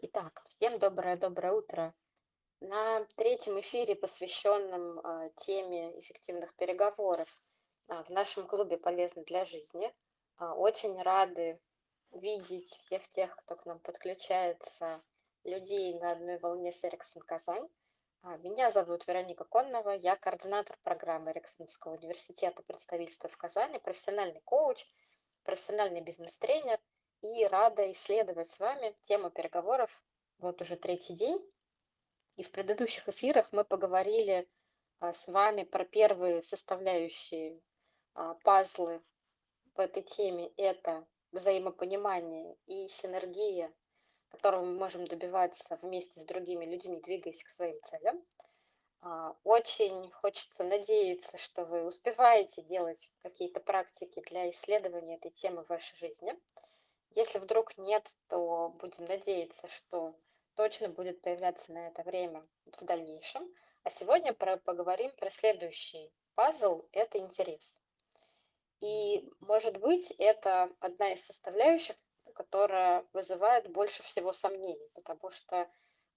Итак, всем доброе-доброе утро. На третьем эфире, посвященном а, теме эффективных переговоров а, в нашем клубе «Полезно для жизни», а, очень рады видеть всех тех, кто к нам подключается, людей на одной волне с Эриксон Казань. А, Меня зовут Вероника Коннова, я координатор программы Эриксоновского университета представительства в Казани, профессиональный коуч, профессиональный бизнес-тренер и рада исследовать с вами тему переговоров вот уже третий день. И в предыдущих эфирах мы поговорили а, с вами про первые составляющие а, пазлы в этой теме. Это взаимопонимание и синергия, которого мы можем добиваться вместе с другими людьми, двигаясь к своим целям. А, Очень хочется надеяться, что вы успеваете делать какие-то практики для исследования этой темы в вашей жизни. Если вдруг нет, то будем надеяться, что точно будет появляться на это время в дальнейшем. А сегодня про, поговорим про следующий пазл– это интерес. И, может быть, это одна из составляющих, которая вызывает больше всего сомнений, потому что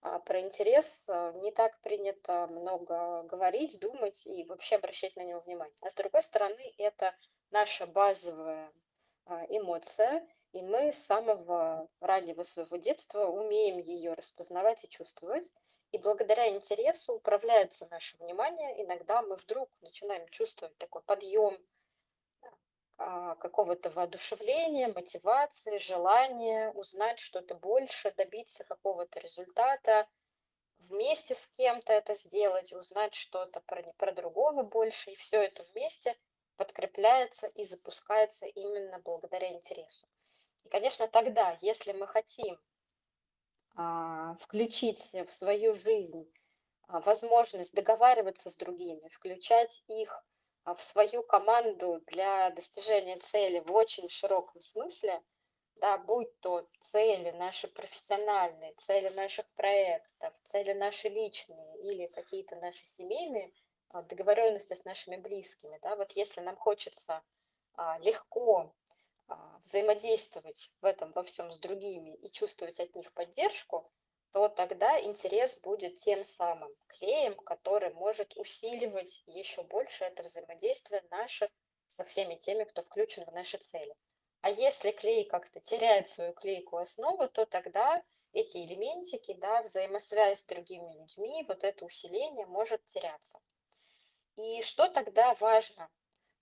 а, про интерес а, не так принято много говорить, думать и вообще обращать на него внимание. А с другой стороны, это наша базовая а, эмоция, и мы с самого раннего своего детства умеем ее распознавать и чувствовать. И благодаря интересу управляется наше внимание. Иногда мы вдруг начинаем чувствовать такой подъем а, какого-то воодушевления, мотивации, желания узнать что-то больше, добиться какого-то результата, вместе с кем-то это сделать, узнать что-то про, про другого больше. И все это вместе подкрепляется и запускается именно благодаря интересу. И, конечно, тогда, если мы хотим а, включить в свою жизнь а, возможность договариваться с другими, включать их а, в свою команду для достижения цели в очень широком смысле, да, будь то цели наши профессиональные, цели наших проектов, цели наши личные или какие-то наши семейные, договоренности с нашими близкими, да, вот если нам хочется легко взаимодействовать в этом во всем с другими и чувствовать от них поддержку, то тогда интерес будет тем самым клеем, который может усиливать еще больше это взаимодействие наше со всеми теми, кто включен в наши цели. А если клей как-то теряет свою клейкую основу, то тогда эти элементики, да, взаимосвязь с другими людьми, вот это усиление может теряться. И что тогда важно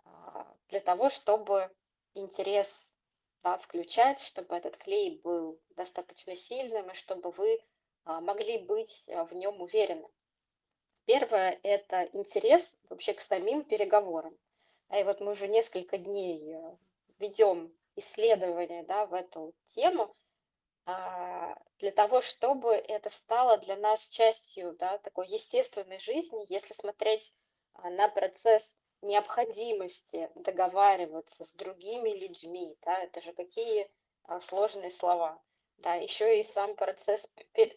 а, для того, чтобы интерес да, включать, чтобы этот клей был достаточно сильным и чтобы вы а, могли быть а, в нем уверены. Первое– это интерес вообще к самим переговорам. И вот мы уже несколько дней э, ведем исследования да, в эту тему, а, для того, чтобы это стало для нас частью да, такой естественной жизни, если смотреть на процесс необходимости договариваться с другими людьми, да, это же какие а, сложные слова. Да, еще и сам процесс,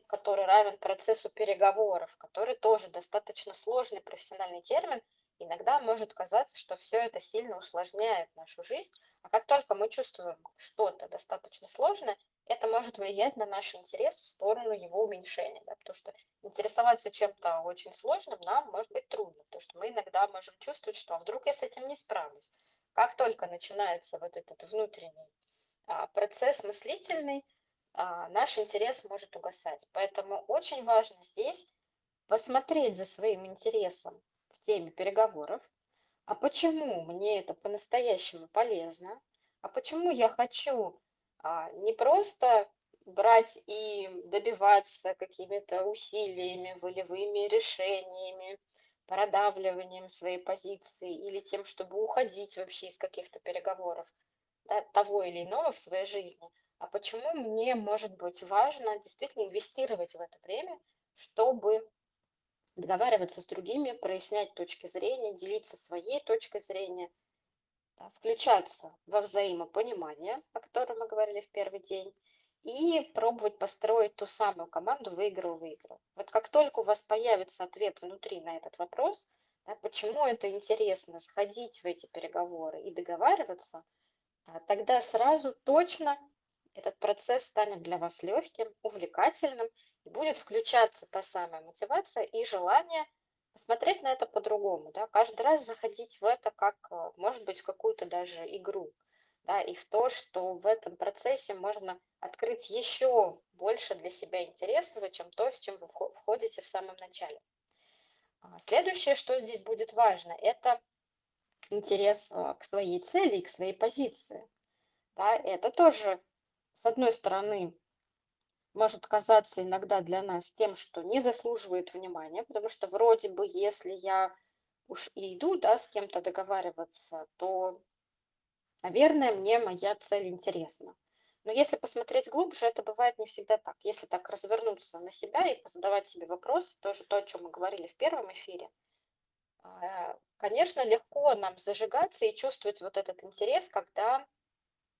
который равен процессу переговоров, который тоже достаточно сложный профессиональный термин, иногда может казаться, что все это сильно усложняет нашу жизнь, а как только мы чувствуем что-то достаточно сложное, это может влиять на наш интерес в сторону его уменьшения, да, потому что интересоваться чем-то очень сложным нам может быть трудно, потому что мы иногда можем чувствовать, что а вдруг я с этим не справлюсь. Как только начинается вот этот внутренний а, процесс мыслительный, а, наш интерес может угасать. Поэтому очень важно здесь посмотреть за своим интересом в теме переговоров, а почему мне это по-настоящему полезно, а почему я хочу а, не просто брать и добиваться какими-то усилиями, волевыми решениями, продавливанием своей позиции или тем, чтобы уходить вообще из каких-то переговоров да, того или иного в своей жизни. А почему мне может быть важно действительно инвестировать в это время, чтобы договариваться с другими, прояснять точки зрения, делиться своей точкой зрения – да, включаться во взаимопонимание, о котором мы говорили в первый день, и пробовать построить ту самую команду выиграл-выиграл. Вот как только у вас появится ответ внутри на этот вопрос, да, почему это интересно, заходить в эти переговоры и договариваться, тогда сразу точно этот процесс станет для вас легким, увлекательным, и будет включаться та самая мотивация и желание посмотреть на это по-другому, да, каждый раз заходить в это как, э, может быть, в какую-то даже игру, да, и в то, что в этом процессе можно открыть еще больше для себя интересного, чем то, с чем вы входите в самом начале. А, следующее, что здесь будет важно, это интерес а, к своей цели и к своей позиции. Да, это тоже, с одной стороны, может казаться иногда для нас тем, что не заслуживает внимания, потому что вроде бы, если я уж и иду, да, с кем-то договариваться, то, наверное, мне моя цель интересна. Но если посмотреть глубже, это бывает не всегда так. Если так развернуться на себя и задавать себе вопросы, тоже то, о чем мы говорили в первом эфире, а, конечно, легко нам зажигаться и чувствовать вот этот интерес, когда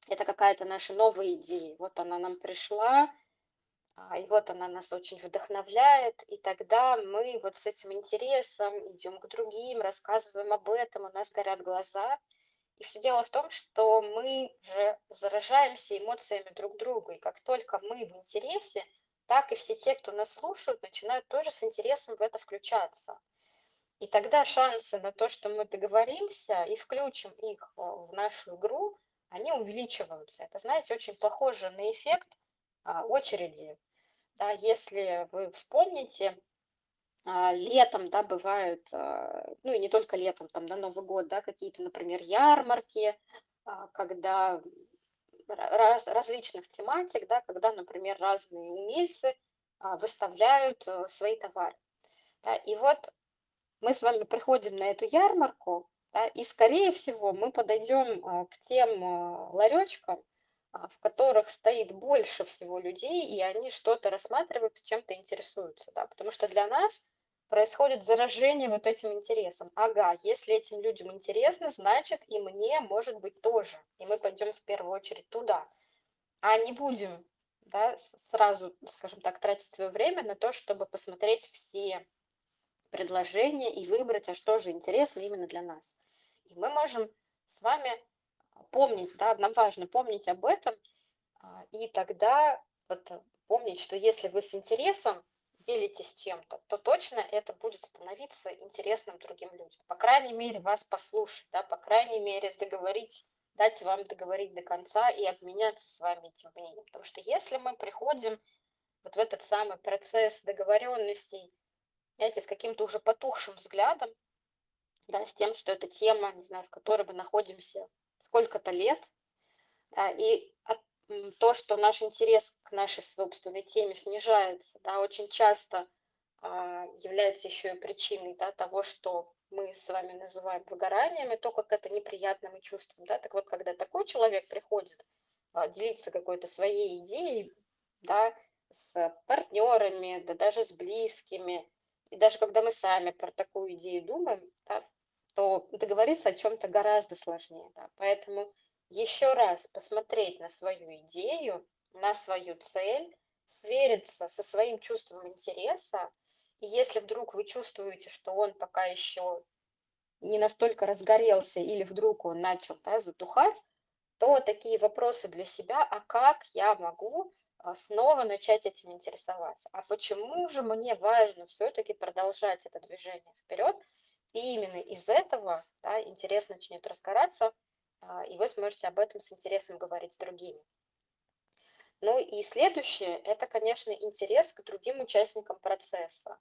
это какая-то наша новая идея. Вот она нам пришла, а, и вот она нас очень вдохновляет, и тогда мы вот с этим интересом идем к другим, рассказываем об этом, у нас горят глаза, и все дело в том, что мы же заражаемся эмоциями друг друга. И как только мы в интересе, так и все те, кто нас слушают, начинают тоже с интересом в это включаться. И тогда шансы на то, что мы договоримся и включим их в нашу игру, они увеличиваются. Это, знаете, очень похоже на эффект а, очереди. Да, если вы вспомните, летом, да, бывают, а, ну и не только летом, там на Новый год, да, какие-то, например, ярмарки, а, когда раз, различных тематик, да, когда, например, разные умельцы выставляют э, свои товары. И вот мы с вами приходим на эту ярмарку, да, и, скорее всего, мы подойдем к тем ларечкам, а, в которых стоит больше всего людей, и они что-то рассматривают, чем-то интересуются, да, потому что для нас происходит заражение вот этим интересом. Ага, если этим людям интересно, значит и мне может быть тоже, и мы пойдем в первую очередь туда, а не будем, да, сразу, скажем так, тратить свое время на то, чтобы посмотреть все предложения и выбрать, а что же интересно именно для нас. И мы можем с вами помнить, да, нам важно помнить об этом, а, и тогда вот помнить, что если вы с интересом делитесь чем-то, то точно это будет становиться интересным другим людям. По крайней мере, вас послушать, да, по крайней мере, договорить, дать вам договорить до конца и обменяться с вами этим мнением. Потому что если мы приходим вот в этот самый процесс договоренностей, знаете, с каким-то уже потухшим взглядом, да, с тем, что эта тема, не знаю, в которой мы находимся сколько-то лет, да, и от, то, что наш интерес к нашей собственной теме снижается, да, очень часто а, является еще и причиной да, того, что мы с вами называем выгоранием, и то, как это неприятно мы чувствуем. Да? Так вот, когда такой человек приходит а, делиться какой-то своей идеей, да, с партнерами, да даже с близкими, и даже когда мы сами про такую идею думаем, да, то договориться о чем-то гораздо сложнее. Да? Поэтому еще раз посмотреть на свою идею, на свою цель, свериться со своим чувством интереса, и если вдруг вы чувствуете, что он пока еще не настолько разгорелся или вдруг он начал да, затухать, то такие вопросы для себя, а как я могу а, снова начать этим интересоваться? А почему же мне важно все-таки продолжать это движение вперед, и именно из этого да, интерес начнет разгораться, и вы сможете об этом с интересом говорить с другими. Ну и следующее, это, конечно, интерес к другим участникам процесса,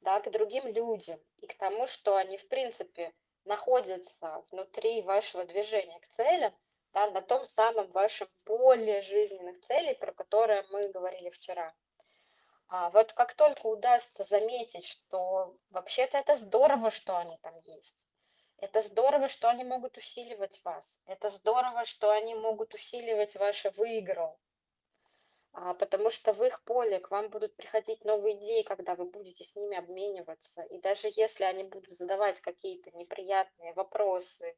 да, к другим людям и к тому, что они, в принципе, находятся внутри вашего движения к целям, да, на том самом вашем поле жизненных целей, про которые мы говорили вчера. А вот как только удастся заметить, что вообще-то это здорово, что они там есть, это здорово, что они могут усиливать вас, это здорово, что они могут усиливать ваше выиграл, а, потому что в их поле к вам будут приходить новые идеи, когда вы будете с ними обмениваться. И даже если они будут задавать какие-то неприятные вопросы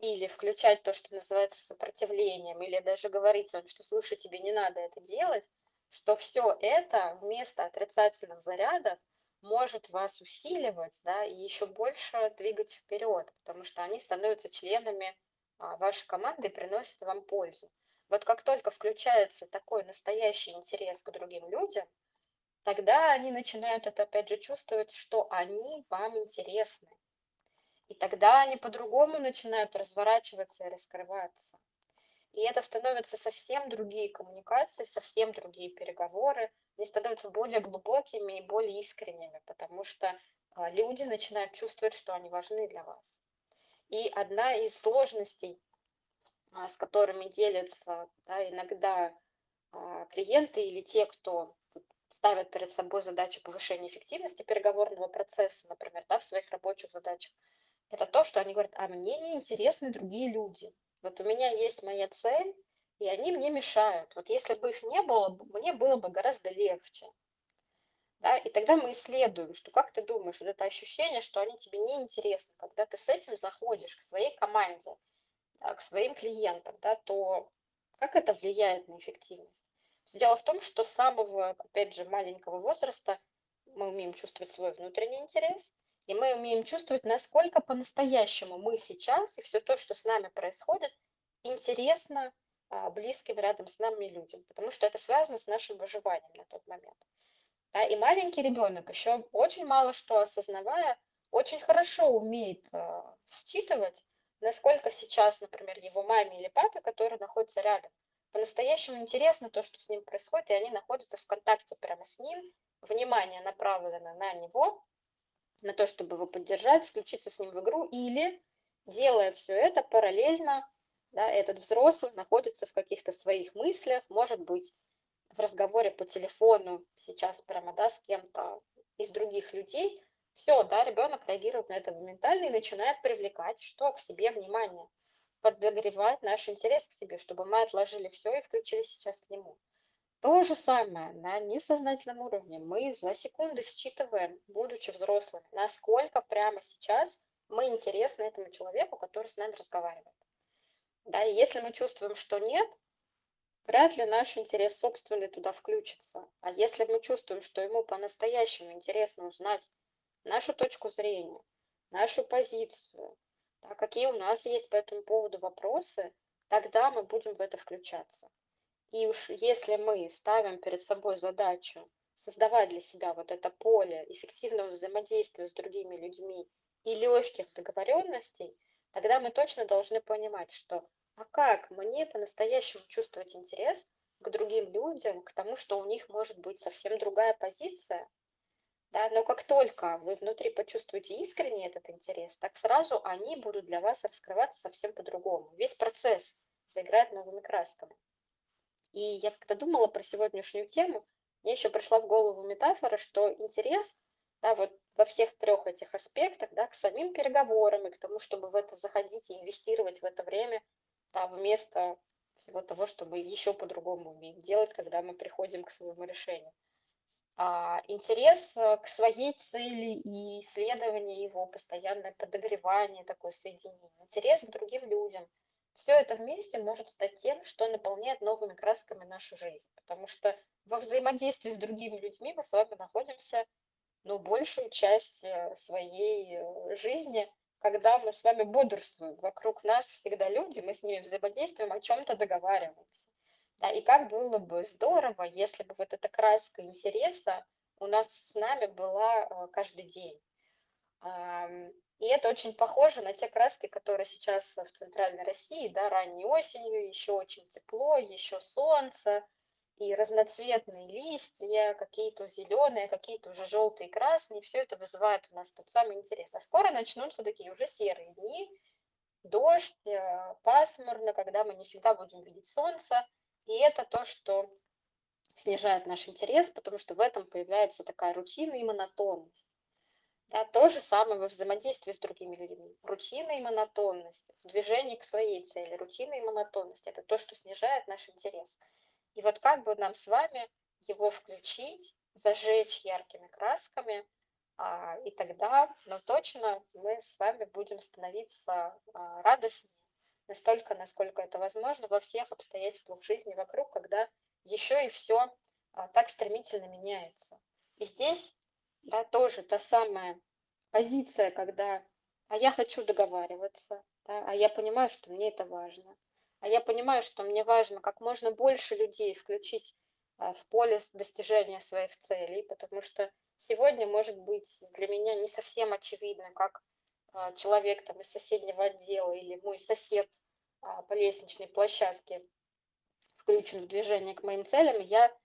или включать то, что называется сопротивлением, или даже говорить вам, что слушай, тебе не надо это делать, что все это вместо отрицательных зарядов может вас усиливать, да, и еще больше двигать вперед, потому что они становятся членами а, вашей команды и приносят вам пользу. Вот как только включается такой настоящий интерес к другим людям, тогда они начинают это опять же чувствовать, что они вам интересны. И тогда они по-другому начинают разворачиваться и раскрываться. И это становятся совсем другие коммуникации, совсем другие переговоры. Они становятся более глубокими и более искренними, потому что а, люди начинают чувствовать, что они важны для вас. И одна из сложностей, а, с которыми делятся да, иногда а, клиенты или те, кто ставят перед собой задачу повышения эффективности переговорного процесса, например, да, в своих рабочих задачах, это то, что они говорят, а мне не интересны другие люди. Вот у меня есть моя цель, и они мне мешают. Вот если бы их не было, мне было бы гораздо легче. Да? И тогда мы исследуем, что как ты думаешь, вот это ощущение, что они тебе не интересны, когда ты с этим заходишь к своей команде, да, к своим клиентам, да, то как это влияет на эффективность? Дело в том, что с самого, опять же, маленького возраста мы умеем чувствовать свой внутренний интерес, и мы умеем чувствовать, насколько по-настоящему мы сейчас и все то, что с нами происходит, интересно а, близким рядом с нами людям, потому что это связано с нашим выживанием на тот момент. Да, и маленький ребенок еще очень мало что осознавая, очень хорошо умеет э, считывать, насколько сейчас, например, его маме или папе, которые находятся рядом, по-настоящему интересно то, что с ним происходит, и они находятся в контакте прямо с ним, внимание направлено на него, на то, чтобы его поддержать, включиться с ним в игру, или, делая все это параллельно, да, этот взрослый находится в каких-то своих мыслях, может быть, в разговоре по телефону сейчас прямо, да, с кем-то из других людей, все, да, ребенок реагирует на это моментально и начинает привлекать что к себе внимание, подогревать наш интерес к себе, чтобы мы отложили все и включились сейчас к нему. То же самое на несознательном уровне. Мы за секунды считываем, будучи взрослыми, насколько прямо сейчас мы интересны этому человеку, который с нами разговаривает. Да, и если мы чувствуем, что нет, вряд ли наш интерес собственный туда включится. А если мы чувствуем, что ему по-настоящему интересно узнать нашу точку зрения, нашу позицию, да, какие у нас есть по этому поводу вопросы, тогда мы будем в это включаться. И уж если мы ставим перед собой задачу создавать для себя вот это поле эффективного взаимодействия с другими людьми и легких договоренностей, тогда мы точно должны понимать, что а как мне по-настоящему чувствовать интерес к другим людям, к тому, что у них может быть совсем другая позиция, да, но как только вы внутри почувствуете искренне этот интерес, так сразу они будут для вас раскрываться совсем по-другому. Весь процесс заиграет новыми красками. И я когда думала про сегодняшнюю тему, мне еще пришла в голову метафора, что интерес, да, вот во всех трех этих аспектах, да, к самим переговорам и к тому, чтобы в это заходить и инвестировать в это время, да, вместо всего того, что мы еще по-другому умеем делать, когда мы приходим к своему решению. А, интерес э, к своей цели и исследование его, постоянное подогревание, такое соединение, интерес к другим людям – все это вместе может стать тем, что наполняет новыми красками нашу жизнь. Потому что во взаимодействии с другими людьми мы с вами находимся ну, большую часть э, своей э, жизни, когда мы с вами бодрствуем. Вокруг нас всегда люди, мы с ними взаимодействуем, о чем-то договариваемся. Да, и как было бы здорово, если бы вот эта краска интереса у нас с нами была э, каждый день. И это очень похоже на те краски, которые сейчас в центральной России, да, ранней осенью, еще очень тепло, еще солнце, и разноцветные листья, какие-то зеленые, какие-то уже желтые, красные, все это вызывает у нас тот самый интерес. А скоро начнутся такие уже серые дни, дождь, э, пасмурно, когда мы не всегда будем видеть солнце, и это то, что снижает наш интерес, потому что в этом появляется такая рутина и монотонность. Да, то же самое во взаимодействии с другими людьми. Рутина и монотонность в движении к своей цели. Рутина и монотонность– это то, что снижает наш интерес. И вот как бы нам с вами его включить, зажечь яркими красками, а, и тогда, ну точно, мы с вами будем становиться а, радостнее, настолько, насколько это возможно, во всех обстоятельствах жизни вокруг, когда еще и все а, так стремительно меняется. И здесь да, тоже та самая позиция, когда, а я хочу договариваться, да, а я понимаю, что мне это важно, а я понимаю, что мне важно как можно больше людей включить а, в поле достижения своих целей, потому что сегодня может быть для меня не совсем очевидно, как а, человек там из соседнего отдела или мой сосед а, по лестничной площадке включен в движение к моим целям, я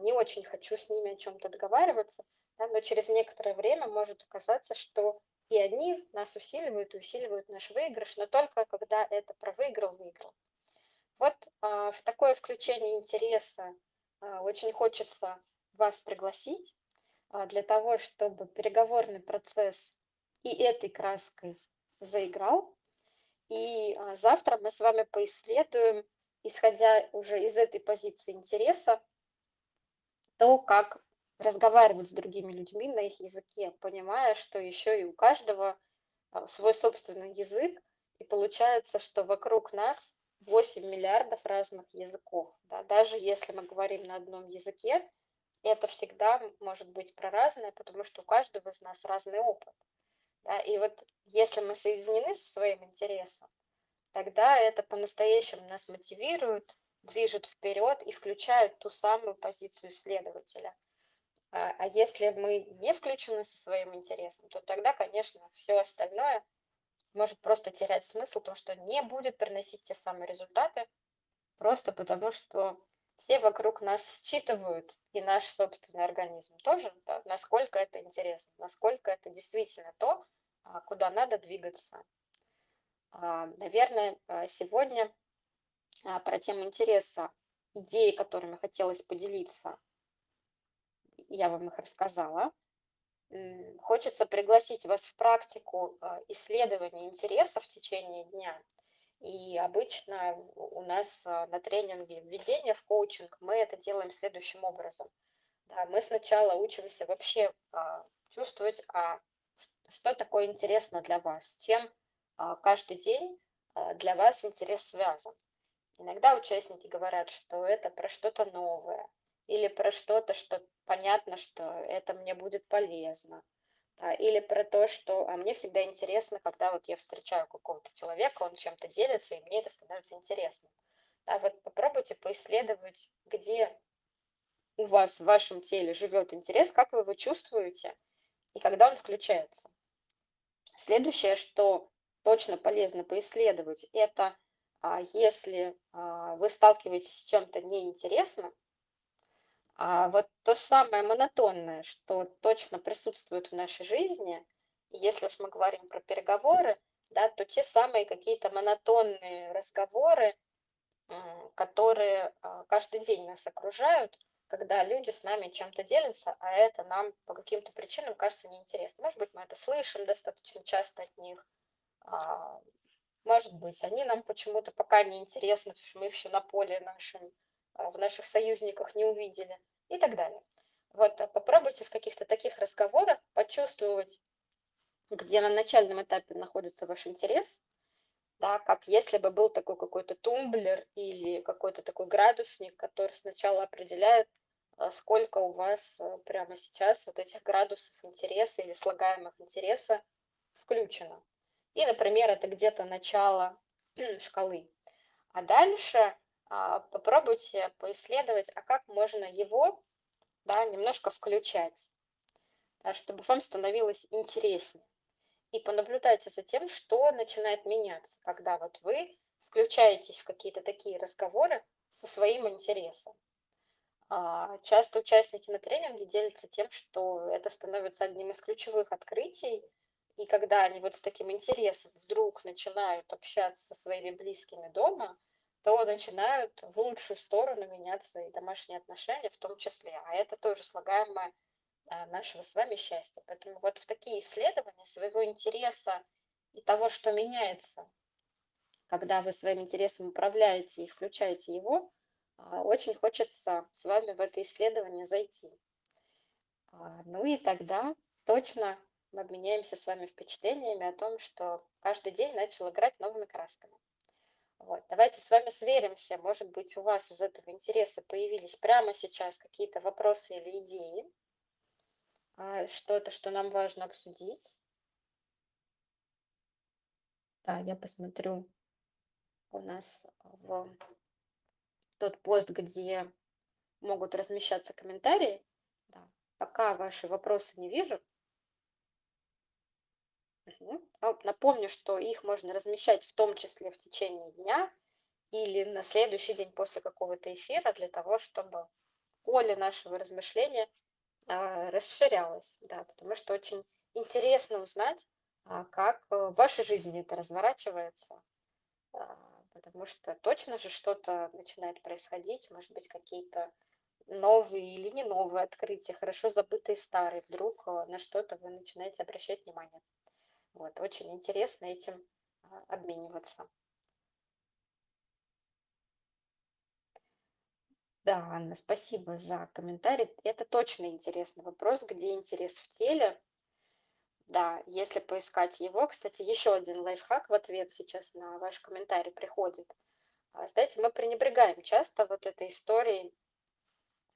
не очень хочу с ними о чем-то договариваться, да, но через некоторое время может оказаться, что и они нас усиливают, и усиливают наш выигрыш, но только когда это про выиграл-выиграл. Вот а, в такое включение интереса а, очень хочется вас пригласить а, для того, чтобы переговорный процесс и этой краской заиграл. И а, завтра мы с вами поисследуем, исходя уже из этой позиции интереса, то, как разговаривать с другими людьми на их языке, понимая, что еще и у каждого а, свой собственный язык, и получается, что вокруг нас 8 миллиардов разных языков. Да? Даже если мы говорим на одном языке, это всегда может быть про разное, потому что у каждого из нас разный опыт. Да? И вот если мы соединены со своим интересом, тогда это по-настоящему нас мотивирует, движет вперед и включает ту самую позицию исследователя. А, а если мы не включены со своим интересом, то тогда, конечно, все остальное может просто терять смысл, потому что не будет приносить те самые результаты, просто потому что все вокруг нас считывают, и наш собственный организм тоже, да, насколько это интересно, насколько это действительно то, а, куда надо двигаться. А, Наверное, сегодня про тему интереса, идеи, которыми хотелось поделиться, я вам их рассказала. Хочется пригласить вас в практику а, исследования интереса в течение дня. И обычно у нас а, на тренинге введения в коучинг мы это делаем следующим образом. Да, мы сначала учимся вообще а, чувствовать, а, что такое интересно для вас, чем а, каждый день а, для вас интерес связан. Иногда участники говорят, что это про что-то новое или про что-то, что понятно, что это мне будет полезно. да, Или про то, что а мне всегда интересно, когда вот я встречаю какого-то человека, он чем-то делится, и мне это становится интересным. Да, вот попробуйте поисследовать, где у вас в вашем теле живет интерес, как вы его чувствуете и когда он включается. Следующее, что точно полезно поисследовать, это а, если а, вы сталкиваетесь с чем-то неинтересным, а вот то самое монотонное, что точно присутствует в нашей жизни, если уж мы говорим про переговоры, да, то те самые какие-то монотонные разговоры, которые а, каждый день нас окружают, когда люди с нами чем-то делятся, а это нам по каким-то причинам кажется неинтересно. Может быть, мы это слышим достаточно часто от них, а, может быть, они нам почему-то пока не интересны, потому что мы еще на поле нашем, в наших союзниках не увидели и так далее. Вот а, попробуйте в каких-то таких разговорах почувствовать, где на начальном этапе находится ваш интерес, да, как если бы был такой какой-то тумблер или какой-то такой градусник, который сначала определяет, а, сколько у вас а, прямо сейчас вот этих градусов интереса или слагаемых интереса включено. И, например, это где-то начало шкалы. А дальше а, попробуйте поисследовать, а как можно его да, немножко включать, чтобы вам становилось интереснее. И понаблюдайте за тем, что начинает меняться, когда вот вы включаетесь в какие-то такие разговоры со своим интересом. А, Часто участники на тренинге делятся тем, что это становится одним из ключевых открытий, и когда они вот с таким интересом вдруг начинают общаться со своими близкими дома, то начинают в лучшую сторону меняться и домашние отношения в том числе. А это тоже слагаемое а, нашего с вами счастья. Поэтому вот в такие исследования своего интереса и того, что меняется, когда вы своим интересом управляете и включаете его, а, очень хочется с вами в это исследование зайти. А, Ну и тогда точно мы обменяемся с вами впечатлениями о том, что каждый день начал играть новыми красками. Вот. Давайте с вами сверимся. Может быть, у вас из этого интереса появились прямо сейчас какие-то вопросы или идеи, а, что-то, что нам важно обсудить. Да, я посмотрю у нас в тот пост, где могут размещаться комментарии. Да. Пока ваши вопросы не вижу. А, Напомню, что их можно размещать в том числе в течение дня или на следующий день после какого-то эфира для того, чтобы поле нашего размышления а, расширялось. Да, потому что очень интересно узнать, а, как э, в вашей жизни это разворачивается, потому что точно же что-то начинает происходить, может быть, какие-то новые или не новые открытия, хорошо забытые старые, вдруг э, на что-то вы начинаете обращать внимание. Вот, очень интересно этим а, обмениваться. Да, Анна, спасибо за комментарий. Это точно интересный вопрос, где интерес в теле. Да, если поискать его, кстати, еще один лайфхак в ответ сейчас на ваш комментарий приходит. А, Знаете, мы пренебрегаем часто вот этой историей,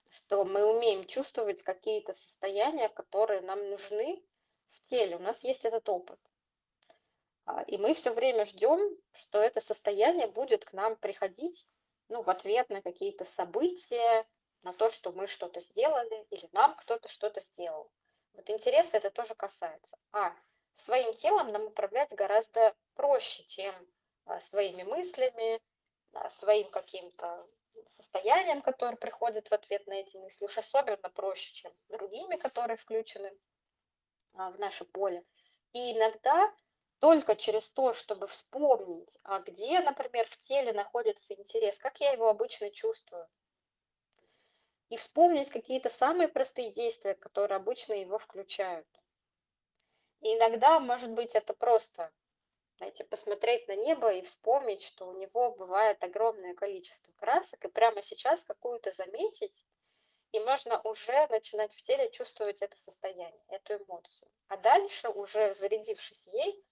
что мы умеем чувствовать какие-то состояния, которые нам нужны в теле. У нас есть этот опыт. А, И мы все время ждем, что это состояние будет к нам приходить, ну, в ответ на какие-то события, на то, что мы что-то сделали или нам кто-то что-то сделал. Вот интереса это тоже касается. А своим телом нам управлять гораздо проще, чем а, своими мыслями, а, своим каким-то состоянием, которое приходит в ответ на эти мысли. Уж особенно проще, чем другими, которые включены в наше поле. И иногда только через то, чтобы вспомнить, а где, например, в теле находится интерес, как я его обычно чувствую, и вспомнить какие-то самые простые действия, которые обычно его включают. И иногда, может быть, это просто, знаете, посмотреть на небо и вспомнить, что у него бывает огромное количество красок, и прямо сейчас какую-то заметить, и можно уже начинать в теле чувствовать это состояние, эту эмоцию. А дальше, уже зарядившись ей,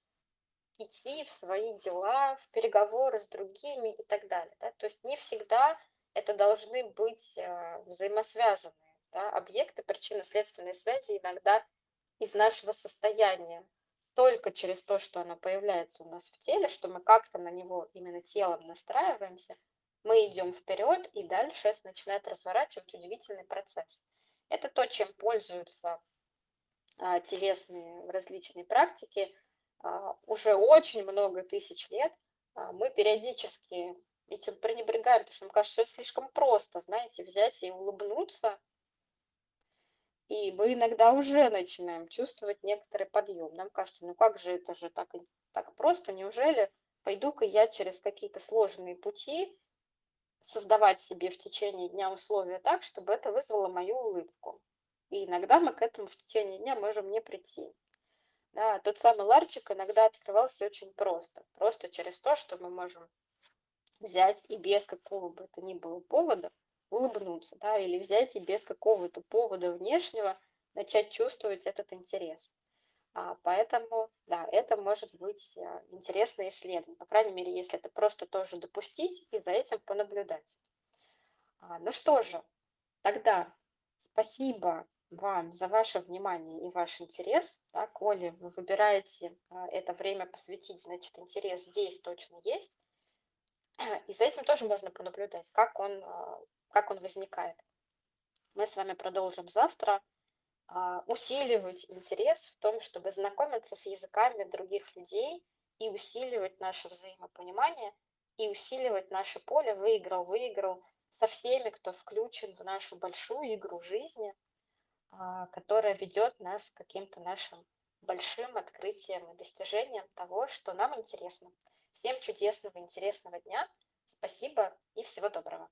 идти в свои дела, в переговоры с другими и так далее. Да? То есть не всегда это должны быть э, взаимосвязанные да, объекты причинно-следственной связи иногда из нашего состояния. Только через то, что оно появляется у нас в теле, что мы как-то на него именно телом настраиваемся, мы идем вперед, и дальше это начинает разворачивать удивительный процесс. Это то, чем пользуются а, телесные различные практики а, уже очень много тысяч лет. А, мы периодически этим пренебрегаем, потому что нам кажется, что это слишком просто, знаете, взять и улыбнуться. И мы иногда уже начинаем чувствовать некоторый подъем. Нам кажется, ну как же это же так, так просто, неужели пойду-ка я через какие-то сложные пути создавать себе в течение дня условия так, чтобы это вызвало мою улыбку. И иногда мы к этому в течение дня можем не прийти. Да, тот самый ларчик иногда открывался очень просто. Просто через то, что мы можем взять и без какого бы то ни было повода улыбнуться, да, или взять и без какого-то повода внешнего начать чувствовать этот интерес. А, поэтому, да, это может быть а, интересное исследование. По крайней мере, если это просто тоже допустить и за этим понаблюдать. А, ну что же, тогда спасибо вам за ваше внимание и ваш интерес. Да, коли вы выбираете а, это время посвятить, значит, интерес здесь точно есть. И за этим тоже можно понаблюдать, как он, как он возникает. Мы с вами продолжим завтра усиливать интерес в том, чтобы знакомиться с языками других людей и усиливать наше взаимопонимание, и усиливать наше поле выиграл-выиграл со всеми, кто включен в нашу большую игру жизни, а, которая ведет нас к каким-то нашим большим открытиям и достижениям того, что нам интересно. Всем чудесного, интересного дня. Спасибо и всего доброго.